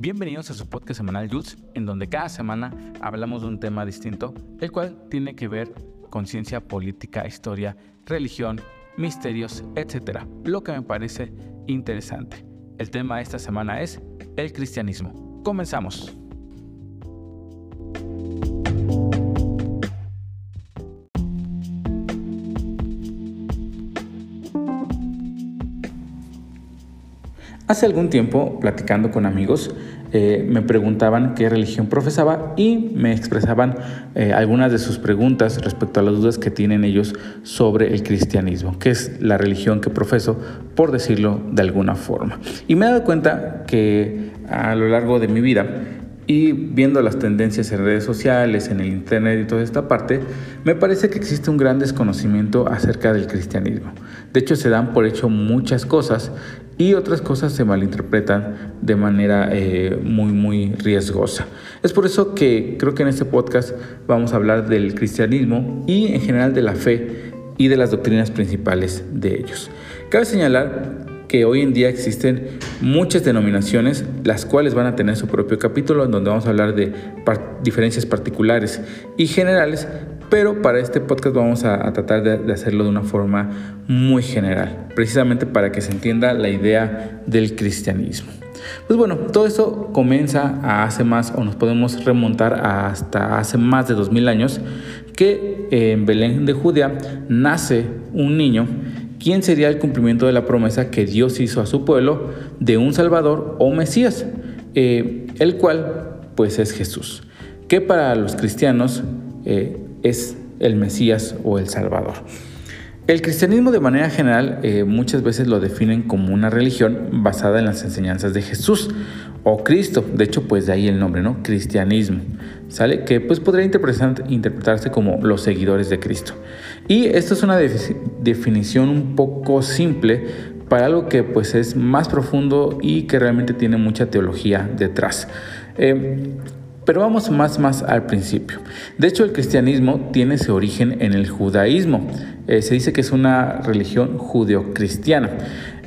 Bienvenidos a su podcast semanal Youth, en donde cada semana hablamos de un tema distinto, el cual tiene que ver con ciencia política, historia, religión, misterios, etc. Lo que me parece interesante. El tema de esta semana es el cristianismo. Comenzamos. Hace algún tiempo, platicando con amigos, eh, me preguntaban qué religión profesaba y me expresaban eh, algunas de sus preguntas respecto a las dudas que tienen ellos sobre el cristianismo, que es la religión que profeso, por decirlo de alguna forma. Y me he dado cuenta que a lo largo de mi vida y viendo las tendencias en redes sociales, en el internet y toda esta parte, me parece que existe un gran desconocimiento acerca del cristianismo. De hecho, se dan por hecho muchas cosas y otras cosas se malinterpretan de manera eh, muy, muy riesgosa. Es por eso que creo que en este podcast vamos a hablar del cristianismo y en general de la fe y de las doctrinas principales de ellos. Cabe señalar que hoy en día existen muchas denominaciones, las cuales van a tener su propio capítulo en donde vamos a hablar de diferencias particulares y generales, pero para este podcast vamos a, tratar de, hacerlo de una forma muy general, precisamente para que se entienda la idea del cristianismo. Pues bueno, todo eso comienza a hace más, o nos podemos remontar hasta hace más de 2000 años, que en Belén de Judea nace un niño quien sería el cumplimiento de la promesa que Dios hizo a su pueblo de un Salvador o Mesías, eh, el cual pues es Jesús, que para los cristianos eh, es el Mesías o el Salvador. El cristianismo de manera general eh, muchas veces lo definen como una religión basada en las enseñanzas de Jesús o Cristo, de hecho pues de ahí el nombre, ¿no? Cristianismo, ¿sale? Que pues podría interpretarse como los seguidores de Cristo. Y esto es una definición un poco simple para algo que pues es más profundo y que realmente tiene mucha teología detrás. Eh, pero vamos más más al principio. De hecho, el cristianismo tiene su origen en el judaísmo. Eh, se dice que es una religión judeocristiana.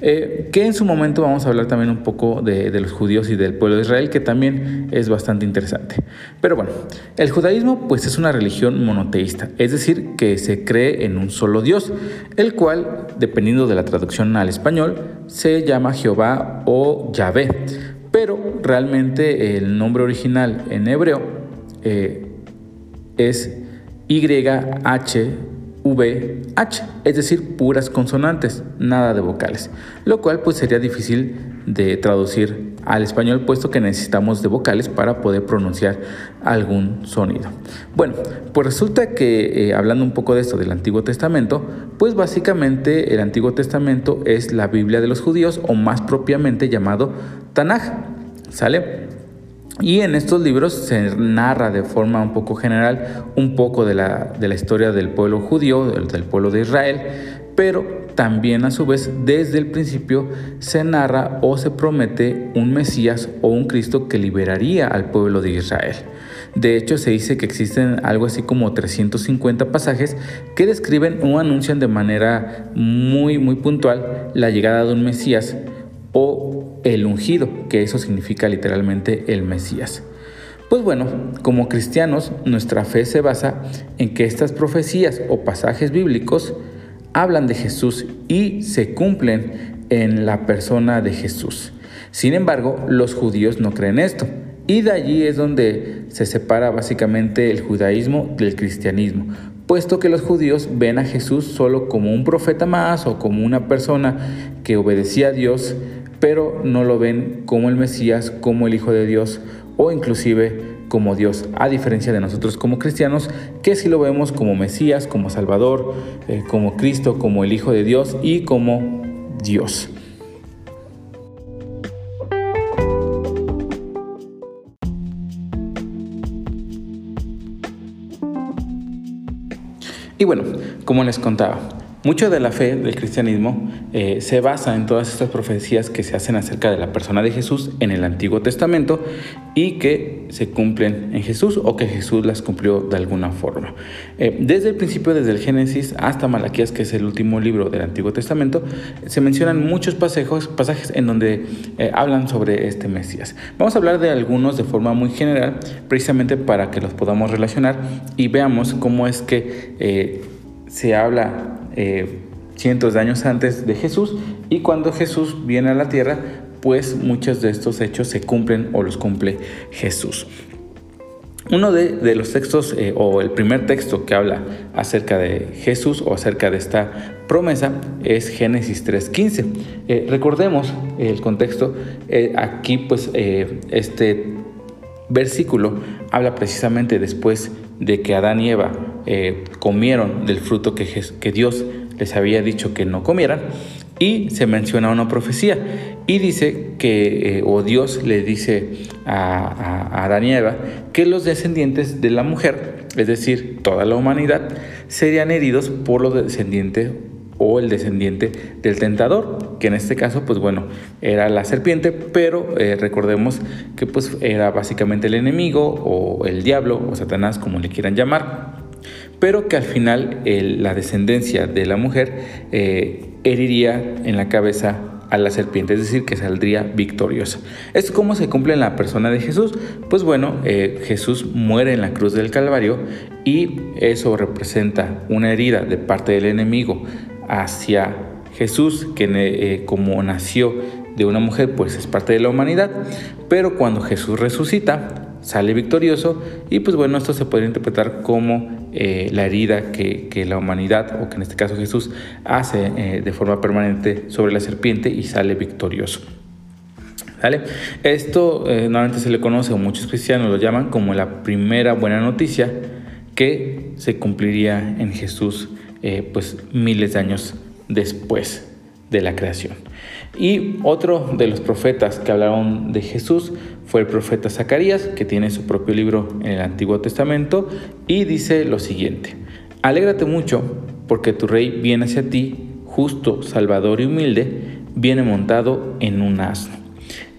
Eh, que en su momento vamos a hablar también un poco de, los judíos y del pueblo de Israel, que también es bastante interesante. Pero bueno, el judaísmo pues es una religión monoteísta, es decir, que se cree en un solo Dios, el cual, dependiendo de la traducción al español, se llama Jehová o Yahvé pero realmente el nombre original en hebreo eh, es YHVH, es decir, puras consonantes, nada de vocales, lo cual pues sería difícil de traducir al español puesto que necesitamos de vocales para poder pronunciar algún sonido. Bueno, pues resulta que eh, hablando un poco de esto del Antiguo Testamento, pues básicamente el Antiguo Testamento es la Biblia de los judíos o más propiamente llamado Tanaj, ¿sale? Y en estos libros se narra de forma un poco general un poco de la, de la historia del pueblo judío, del, pueblo de Israel, pero también a su vez desde el principio se narra o se promete un Mesías o un Cristo que liberaría al pueblo de Israel. De hecho, se dice que existen algo así como 350 pasajes que describen o anuncian de manera muy, muy puntual la llegada de un Mesías o el ungido, que eso significa literalmente el Mesías. Pues bueno, como cristianos, nuestra fe se basa en que estas profecías o pasajes bíblicos hablan de Jesús y se cumplen en la persona de Jesús. Sin embargo, los judíos no creen esto. Y de allí es donde se separa básicamente el judaísmo del cristianismo, puesto que los judíos ven a Jesús solo como un profeta más o como una persona que obedecía a Dios, pero no lo ven como el Mesías, como el Hijo de Dios o inclusive como Dios, a diferencia de nosotros como cristianos, que si lo vemos como Mesías, como Salvador, eh, como Cristo, como el Hijo de Dios y como Dios. Y bueno, como les contaba, Mucho de la fe del cristianismo eh, se basa en todas estas profecías que se hacen acerca de la persona de Jesús en el Antiguo Testamento y que se cumplen en Jesús o que Jesús las cumplió de alguna forma. Eh, desde el principio, desde el Génesis hasta Malaquías, que es el último libro del Antiguo Testamento, se mencionan muchos pasajes, en donde eh, hablan sobre este Mesías. Vamos a hablar de algunos de forma muy general, precisamente para que los podamos relacionar y veamos cómo es que se habla eh, cientos de años antes de Jesús y cuando Jesús viene a la tierra, pues muchos de estos hechos se cumplen o los cumple Jesús. Uno de, los textos eh, o el primer texto que habla acerca de Jesús o acerca de esta promesa es Génesis 3.15. Eh, recordemos el contexto, aquí pues este versículo habla precisamente después de que Adán y Eva eh, comieron del fruto que, Dios les había dicho que no comieran y se menciona una profecía y dice que, eh, o Dios le dice a, a, Adán y Eva que los descendientes de la mujer, es decir, toda la humanidad, serían heridos por los descendientes o el descendiente del tentador, que en este caso, pues bueno, era la serpiente, pero eh, recordemos que pues era básicamente el enemigo o el diablo o Satanás, como le quieran llamar, pero que al final la descendencia de la mujer eh, heriría en la cabeza a la serpiente, es decir, que saldría victoriosa. ¿Es cómo se cumple en la persona de Jesús? Pues bueno, eh, Jesús muere en la cruz del Calvario y eso representa una herida de parte del enemigo hacia Jesús, que eh, como nació de una mujer, pues es parte de la humanidad, pero cuando Jesús resucita, sale victorioso y pues bueno, esto se puede interpretar como eh, la herida que, la humanidad, o que en este caso Jesús, hace eh, de forma permanente sobre la serpiente y sale victorioso. Esto normalmente se le conoce, o muchos cristianos lo llaman como la primera buena noticia que se cumpliría en Jesús eh, pues miles de años después de la creación. Y otro de los profetas que hablaron de Jesús fue el profeta Zacarías, que tiene su propio libro en el Antiguo Testamento, y dice lo siguiente, Alégrate mucho, porque tu rey viene hacia ti, justo, salvador y humilde, viene montado en un asno.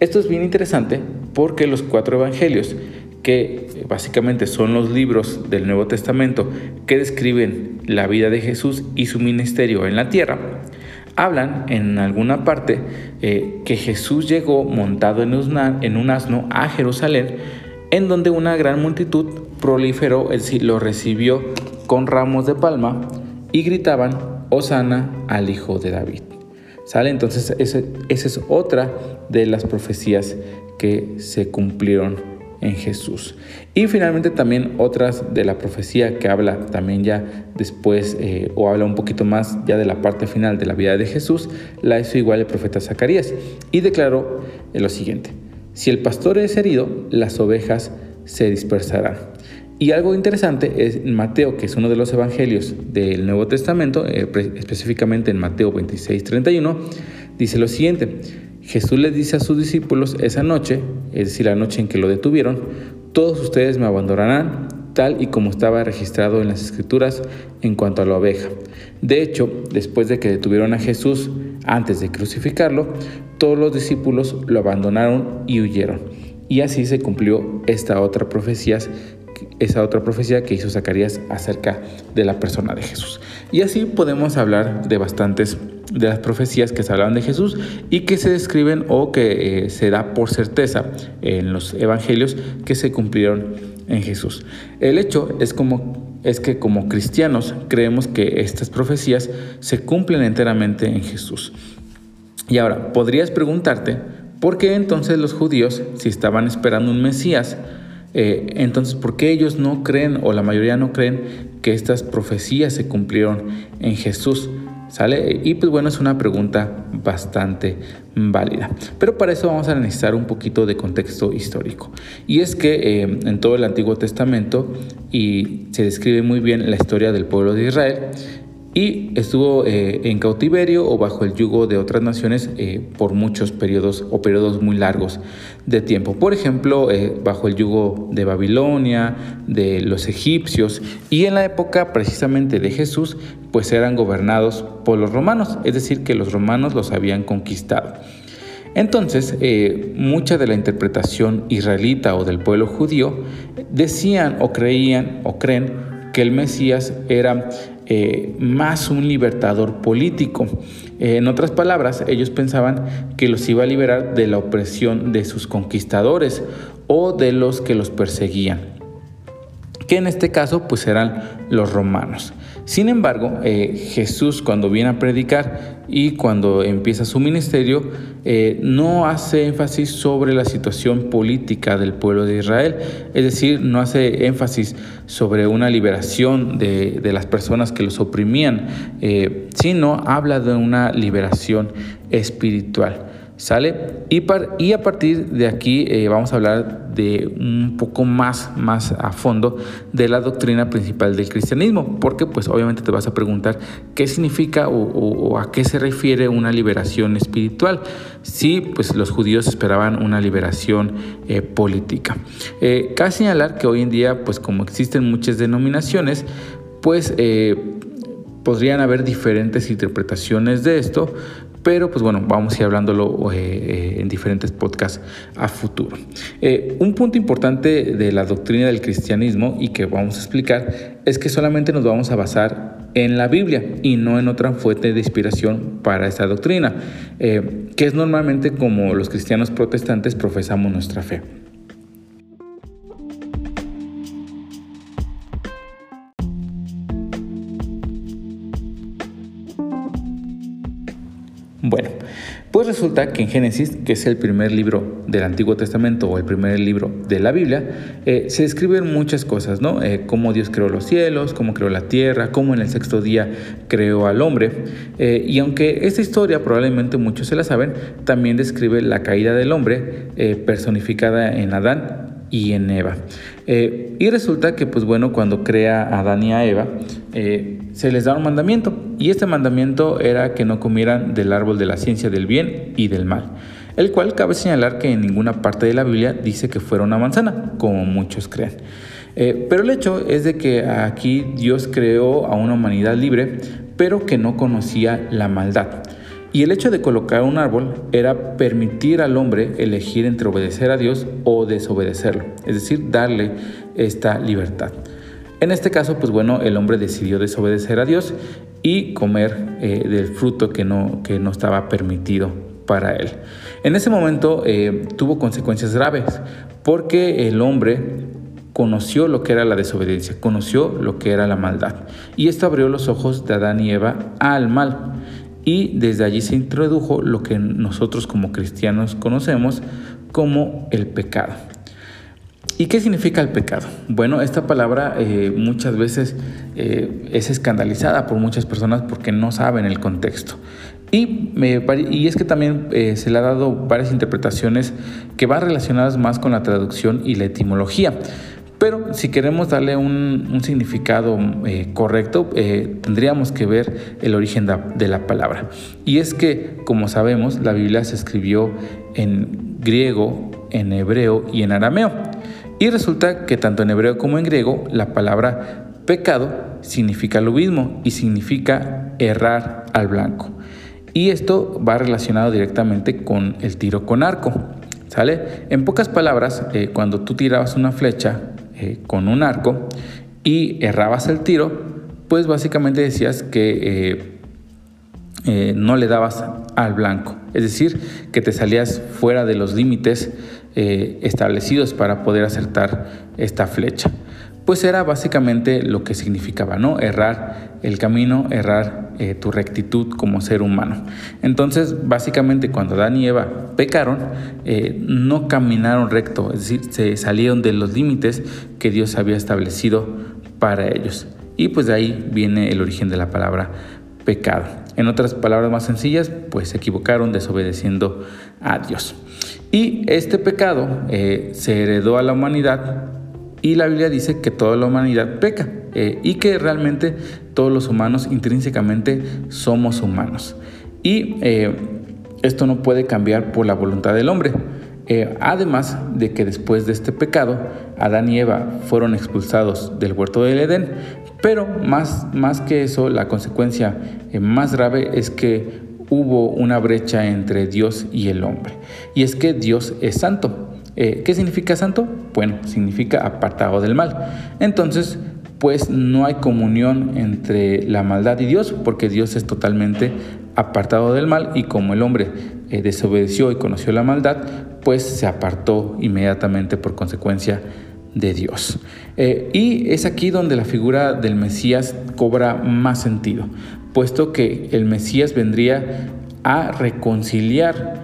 Esto es bien interesante porque los cuatro evangelios que básicamente son los libros del Nuevo Testamento que describen la vida de Jesús y su ministerio en la tierra, hablan en alguna parte eh, que Jesús llegó montado en un, asno a Jerusalén, en donde una gran multitud proliferó, lo recibió con ramos de palma y gritaban, Osana al Hijo de David. ¿Sale? Entonces, esa es otra de las profecías que se cumplieron en Jesús. Y finalmente también otras de la profecía que habla también ya después eh, o habla un poquito más ya de la parte final de la vida de Jesús, la hizo igual el profeta Zacarías y declaró lo siguiente, si el pastor es herido, las ovejas se dispersarán. Y algo interesante es Mateo, que es uno de los evangelios del Nuevo Testamento, eh, específicamente en Mateo 26, 31, dice lo siguiente, Jesús les dice a sus discípulos esa noche, es decir, la noche en que lo detuvieron, todos ustedes me abandonarán, tal y como estaba registrado en las escrituras en cuanto a la oveja. De hecho, después de que detuvieron a Jesús antes de crucificarlo, todos los discípulos lo abandonaron y huyeron. Y así se cumplió esta otra profecía, esa otra profecía que hizo Zacarías acerca de la persona de Jesús. Y así podemos hablar de bastantes de las profecías que se hablaban de Jesús y que se describen o que eh, se da por certeza en los evangelios que se cumplieron en Jesús. El hecho es como es que como cristianos creemos que estas profecías se cumplen enteramente en Jesús. Y ahora, podrías preguntarte, ¿por qué entonces los judíos, si estaban esperando un Mesías, eh, entonces, ¿por qué ellos no creen o la mayoría no creen que estas profecías se cumplieron en Jesús? ¿Sale? Y pues bueno, es una pregunta bastante válida. Pero para eso vamos a necesitar un poquito de contexto histórico. Y es que eh, en todo el Antiguo Testamento, y se describe muy bien la historia del pueblo de Israel, y estuvo eh, en cautiverio o bajo el yugo de otras naciones eh, por muchos periodos o periodos muy largos de tiempo. Por ejemplo, eh, bajo el yugo de Babilonia, de los egipcios y en la época precisamente de Jesús, pues eran gobernados por los romanos, es decir, que los romanos los habían conquistado. Entonces, mucha de la interpretación israelita o del pueblo judío decían o creían o creen que el Mesías era eh, más un libertador político. Eh, en otras palabras, ellos pensaban que los iba a liberar de la opresión de sus conquistadores o de los que los perseguían, que en este caso pues eran los romanos. Sin embargo, eh, Jesús cuando viene a predicar y cuando empieza su ministerio, eh, no hace énfasis sobre la situación política del pueblo de Israel, es decir, no hace énfasis sobre una liberación de, las personas que los oprimían, eh, sino habla de una liberación espiritual. ¿Sale? Y, a partir de aquí eh, vamos a hablar de un poco más, más a fondo de la doctrina principal del cristianismo, porque pues obviamente te vas a preguntar qué significa o, a qué se refiere una liberación espiritual. Sí, pues los judíos esperaban una liberación eh, política. Eh, cabe señalar que hoy en día, pues como existen muchas denominaciones, pues podrían haber diferentes interpretaciones de esto, pero pues bueno, vamos a ir hablándolo eh, eh, en diferentes podcasts a futuro. Eh, un punto importante de la doctrina del cristianismo y que vamos a explicar es que solamente nos vamos a basar en la Biblia y no en otra fuente de inspiración para esta doctrina, que es normalmente como los cristianos protestantes profesamos nuestra fe. Pues resulta que en Génesis, que es el primer libro del Antiguo Testamento o el primer libro de la Biblia, eh, se describen muchas cosas, ¿no? Eh, cómo Dios creó los cielos, cómo creó la tierra, cómo en el sexto día creó al hombre. Eh, y aunque esta historia probablemente muchos se la saben, también describe la caída del hombre personificada en Adán y en Eva. Eh, y resulta que, pues bueno, cuando crea a Adán y a Eva, eh, se les da un mandamiento. Y este mandamiento era que no comieran del árbol de la ciencia del bien y del mal. El cual cabe señalar que en ninguna parte de la Biblia dice que fuera una manzana, como muchos creen. Eh, pero el hecho es de que aquí Dios creó a una humanidad libre, pero que no conocía la maldad. Y el hecho de colocar un árbol era permitir al hombre elegir entre obedecer a Dios o desobedecerlo, es decir, darle esta libertad. En este caso, pues bueno, el hombre decidió desobedecer a Dios y comer eh, del fruto que no, que no estaba permitido para él. En ese momento eh, tuvo consecuencias graves porque el hombre conoció lo que era la desobediencia, conoció lo que era la maldad. Y esto abrió los ojos de Adán y Eva al mal y desde allí se introdujo lo que nosotros como cristianos conocemos como el pecado. ¿Y qué significa el pecado? Bueno, esta palabra eh, muchas veces eh, es escandalizada por muchas personas porque no saben el contexto. Y, y es que también eh, se le ha dado varias interpretaciones que van relacionadas más con la traducción y la etimología. Pero si queremos darle un, significado eh, correcto, eh, tendríamos que ver el origen de la palabra. Y es que, como sabemos, la Biblia se escribió en griego, en hebreo y en arameo. Y resulta que tanto en hebreo como en griego la palabra pecado significa lo mismo y significa errar al blanco. Y esto va relacionado directamente con el tiro con arco. ¿Sale? En pocas palabras, eh, cuando tú tirabas una flecha eh, con un arco y errabas el tiro, pues básicamente decías que eh, no le dabas al blanco, es decir, que te salías fuera de los límites establecidos para poder acertar esta flecha. Pues era básicamente lo que significaba, ¿no? Errar el camino, errar tu rectitud como ser humano. Entonces, básicamente cuando Adán y Eva pecaron, no caminaron recto, es decir, se salieron de los límites que Dios había establecido para ellos. Y pues de ahí viene el origen de la palabra pecado. En otras palabras más sencillas, pues se equivocaron desobedeciendo a Dios. Y este pecado eh, se heredó a la humanidad Y la Biblia dice que toda la humanidad peca eh, y que realmente todos los humanos intrínsecamente somos humanos. Y eh, esto no puede cambiar por la voluntad del hombre. Además de que después de este pecado, Adán y Eva fueron expulsados del huerto del Edén, pero más, más que eso, la consecuencia más grave es que hubo una brecha entre Dios y el hombre. Y es que Dios es santo. Eh, ¿Qué significa santo? Bueno, significa apartado del mal. Entonces, pues no hay comunión entre la maldad y Dios, porque Dios es totalmente apartado del mal y como el hombre eh, desobedeció y conoció la maldad, pues se apartó inmediatamente por consecuencia de Dios. Eh, y es aquí donde la figura del Mesías cobra más sentido, puesto que el Mesías vendría a reconciliar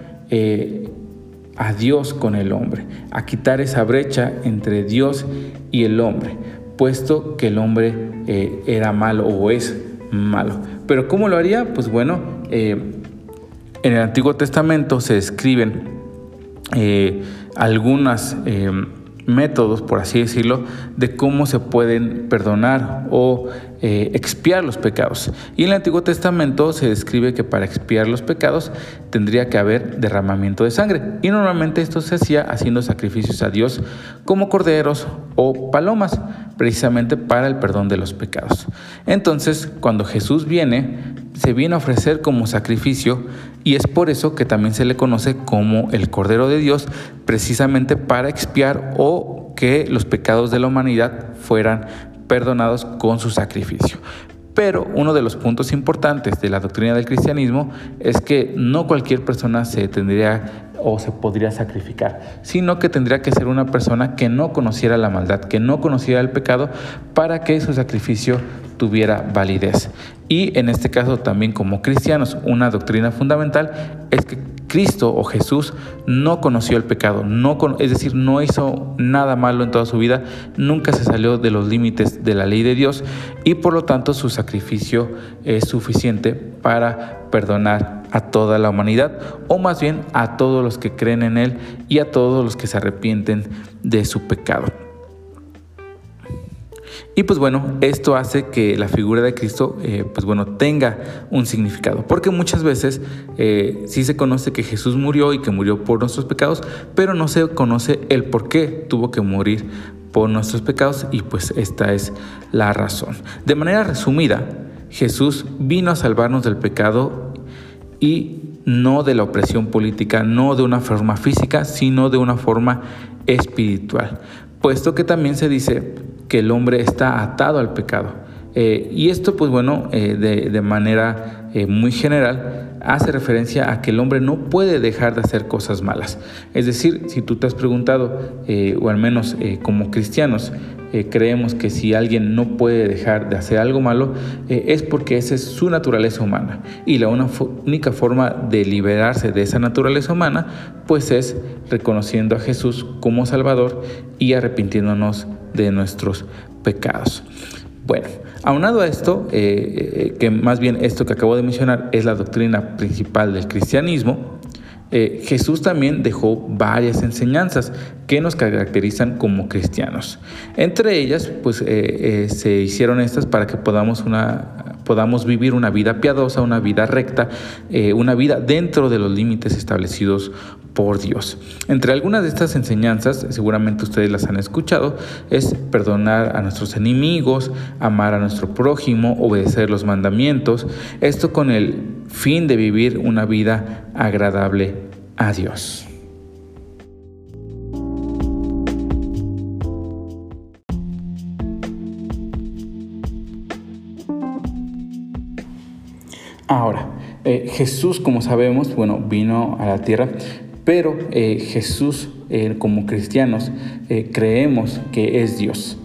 a Dios con el hombre, a quitar esa brecha entre Dios y el hombre, puesto que el hombre eh, era malo o es malo. Pero ¿cómo lo haría? Pues bueno, eh, en el Antiguo Testamento se describen eh, algunas métodos, por así decirlo, de cómo se pueden perdonar o eh, expiar los pecados. Y en el Antiguo Testamento se describe que para expiar los pecados tendría que haber derramamiento de sangre. Y normalmente esto se hacía haciendo sacrificios a Dios como corderos o palomas, precisamente para el perdón de los pecados. Entonces, cuando Jesús viene, se viene a ofrecer como sacrificio y es por eso que también se le conoce como el Cordero de Dios, precisamente para expiar o que los pecados de la humanidad fueran perdonados con su sacrificio. Pero uno de los puntos importantes de la doctrina del cristianismo es que no cualquier persona se tendría o se podría sacrificar, sino que tendría que ser una persona que no conociera la maldad, que no conociera el pecado, para que su sacrificio tuviera validez. Y en este caso también como cristianos, una doctrina fundamental es que Cristo o Jesús no conoció el pecado, no es decir, no hizo nada malo en toda su vida, nunca se salió de los límites de la ley de Dios y por lo tanto su sacrificio es suficiente para perdonar a toda la humanidad, o más bien a todos los que creen en Él y a todos los que se arrepienten de su pecado. Y pues bueno, esto hace que la figura de Cristo, eh, pues bueno, tenga un significado. Porque muchas veces eh, sí se conoce que Jesús murió y que murió por nuestros pecados, pero no se conoce el por qué tuvo que morir por nuestros pecados y pues esta es la razón. De manera resumida, Jesús vino a salvarnos del pecado y no de la opresión política, no de una forma física, sino de una forma espiritual, puesto que también se dice que el hombre está atado al pecado. Eh, y esto, pues bueno, eh, de, manera eh, muy general, hace referencia a que el hombre no puede dejar de hacer cosas malas. Es decir, si tú te has preguntado, o al menos como cristianos, creemos que si alguien no puede dejar de hacer algo malo, es porque esa es su naturaleza humana. Y la única forma de liberarse de esa naturaleza humana, pues es reconociendo a Jesús como Salvador y arrepintiéndonos de nuestros pecados. Bueno, aunado a esto, eh, eh, que más bien esto que acabo de mencionar es la doctrina principal del cristianismo, eh, Jesús también dejó varias enseñanzas que nos caracterizan como cristianos. Entre ellas, pues se hicieron estas para que podamos una, podamos vivir una vida piadosa, una vida recta, una vida dentro de los límites establecidos por Dios. Entre algunas de estas enseñanzas, seguramente ustedes las han escuchado, es perdonar a nuestros enemigos, amar a nuestro prójimo, obedecer los mandamientos, esto con el fin de vivir una vida agradable a Dios. Ahora, eh, Jesús, como sabemos, bueno, vino a la tierra, pero eh, Jesús, eh, como cristianos, creemos que es Dios.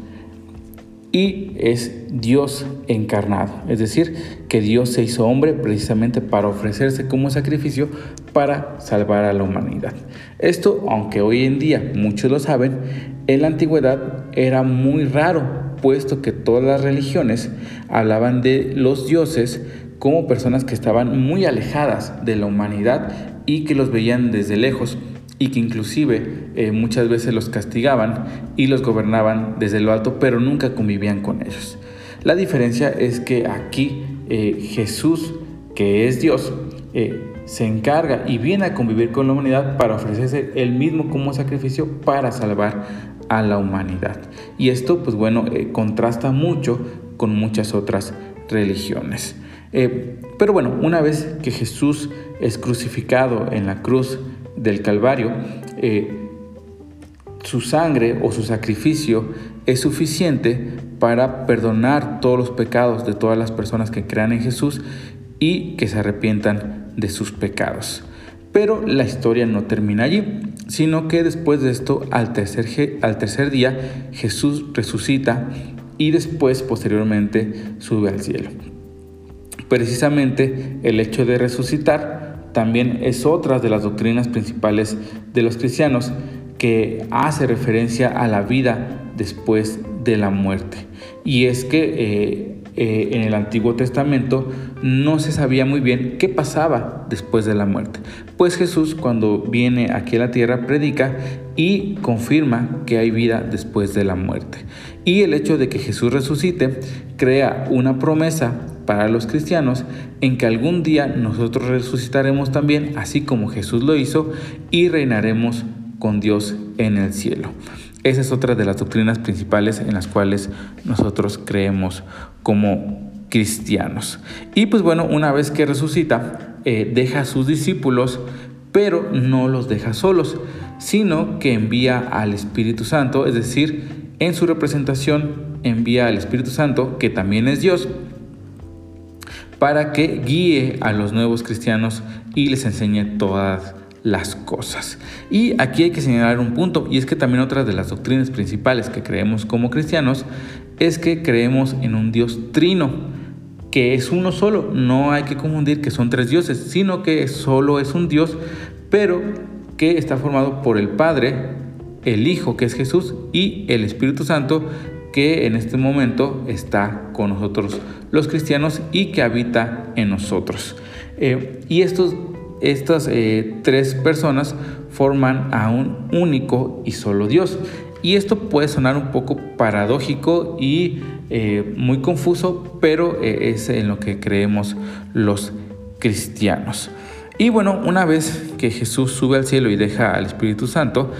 Y es Dios encarnado, es decir, que Dios se hizo hombre precisamente para ofrecerse como sacrificio para salvar a la humanidad. Esto, aunque hoy en día muchos lo saben, en la antigüedad era muy raro, puesto que todas las religiones hablaban de los dioses como personas que estaban muy alejadas de la humanidad y que los veían desde lejos y que inclusive eh, muchas veces los castigaban y los gobernaban desde lo alto, pero nunca convivían con ellos. La diferencia es que aquí eh, Jesús, que es Dios, eh, se encarga y viene a convivir con la humanidad para ofrecerse él mismo como sacrificio para salvar a la humanidad. Y esto, pues bueno, contrasta mucho con muchas otras religiones. Pero bueno, una vez que Jesús es crucificado en la cruz del Calvario, eh, su sangre o su sacrificio es suficiente para perdonar todos los pecados de todas las personas que crean en Jesús y que se arrepientan de sus pecados. Pero la historia no termina allí, sino que después de esto, al tercer día, Jesús resucita y después, posteriormente, sube al cielo. Precisamente el hecho de resucitar también es otra de las doctrinas principales de los cristianos que hace referencia a la vida después de la muerte. Y es que eh, eh, en el Antiguo Testamento no se sabía muy bien qué pasaba después de la muerte. Pues Jesús cuando viene aquí a la tierra predica y confirma que hay vida después de la muerte. Y el hecho de que Jesús resucite crea una promesa para los cristianos en que algún día nosotros resucitaremos también, así como Jesús lo hizo, y reinaremos con Dios en el cielo. Esa es otra de las doctrinas principales en las cuales nosotros creemos como cristianos. Y pues bueno, una vez que resucita, eh, deja a sus discípulos, pero no los deja solos, sino que envía al Espíritu Santo, es decir, en su representación envía al Espíritu Santo, que también es Dios, para que guíe a los nuevos cristianos y les enseñe todas las cosas. Y aquí hay que señalar un punto, y es que también otra de las doctrinas principales que creemos como cristianos es que creemos en un Dios trino, que es uno solo. No hay que confundir que son tres dioses, sino que solo es un Dios, pero que está formado por el Padre, el Hijo, que es Jesús, y el Espíritu Santo, que en este momento está con nosotros los cristianos y que habita en nosotros. Eh, y estos, estas eh, tres personas forman a un único y solo Dios. Y esto puede sonar un poco paradójico y eh, muy confuso, pero es en lo que creemos los cristianos. Y bueno, una vez que Jesús sube al cielo y deja al Espíritu Santo,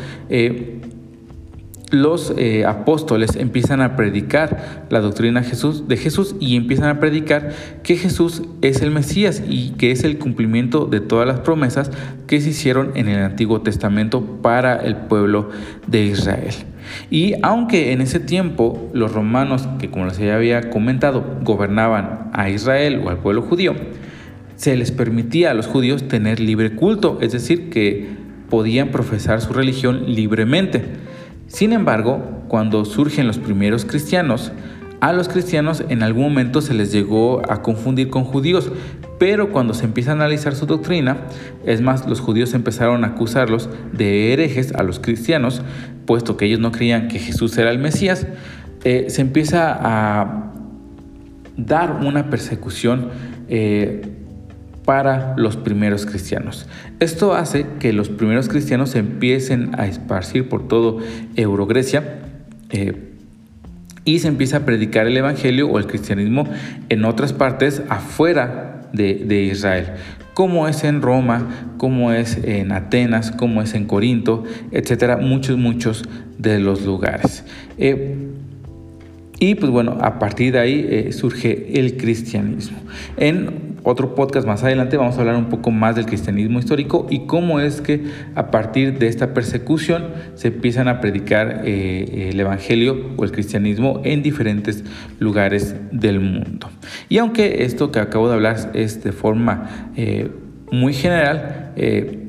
los eh, apóstoles empiezan a predicar la doctrina Jesús, de Jesús y empiezan a predicar que Jesús es el Mesías y que es el cumplimiento de todas las promesas que se hicieron en el Antiguo Testamento para el pueblo de Israel. Y aunque en ese tiempo los romanos, que como les había comentado, gobernaban a Israel o al pueblo judío, se les permitía a los judíos tener libre culto, es decir, que podían profesar su religión libremente. Sin embargo, cuando surgen los primeros cristianos, a los cristianos en algún momento se les llegó a confundir con judíos, pero cuando se empieza a analizar su doctrina, es más, los judíos empezaron a acusarlos de herejes a los cristianos, puesto que ellos no creían que Jesús era el Mesías, eh, se empieza a dar una persecución eh, para los primeros cristianos. Esto hace que los primeros cristianos empiecen a esparcir por todo Eurogrecia eh, y se empieza a predicar el Evangelio o el cristianismo en otras partes afuera de, Israel, como es en Roma, como es en Atenas, como es en Corinto, etcétera, muchos, muchos de los lugares. Eh, y pues bueno, a partir de ahí eh, surge el cristianismo. En otro podcast más adelante vamos a hablar un poco más del cristianismo histórico y cómo es que a partir de esta persecución se empiezan a predicar eh, el evangelio o el cristianismo en diferentes lugares del mundo. Y aunque esto que acabo de hablar es de forma eh, muy general, eh,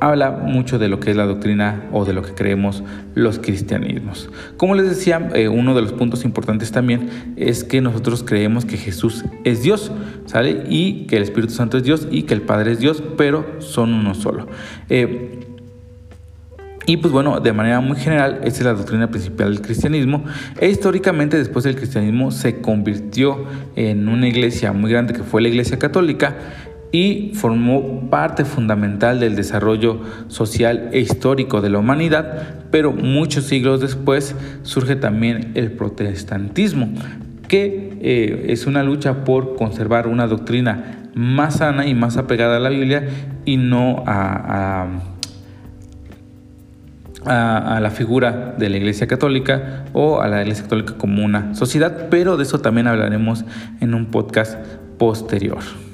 habla mucho de lo que es la doctrina o de lo que creemos los cristianismos. Como les decía, eh, uno de los puntos importantes también es que nosotros creemos que Jesús es Dios, ¿sale? Y que el Espíritu Santo es Dios y que el Padre es Dios, pero son uno solo. Eh, y pues bueno, de manera muy general, esta es la doctrina principal del cristianismo. E históricamente después el cristianismo se convirtió en una iglesia muy grande que fue la iglesia católica y formó parte fundamental del desarrollo social e histórico de la humanidad, pero muchos siglos después surge también el protestantismo, que eh, es una lucha por conservar una doctrina más sana y más apegada a la Biblia y no a, a la figura de la Iglesia Católica o a la Iglesia Católica como una sociedad, pero de eso también hablaremos en un podcast posterior.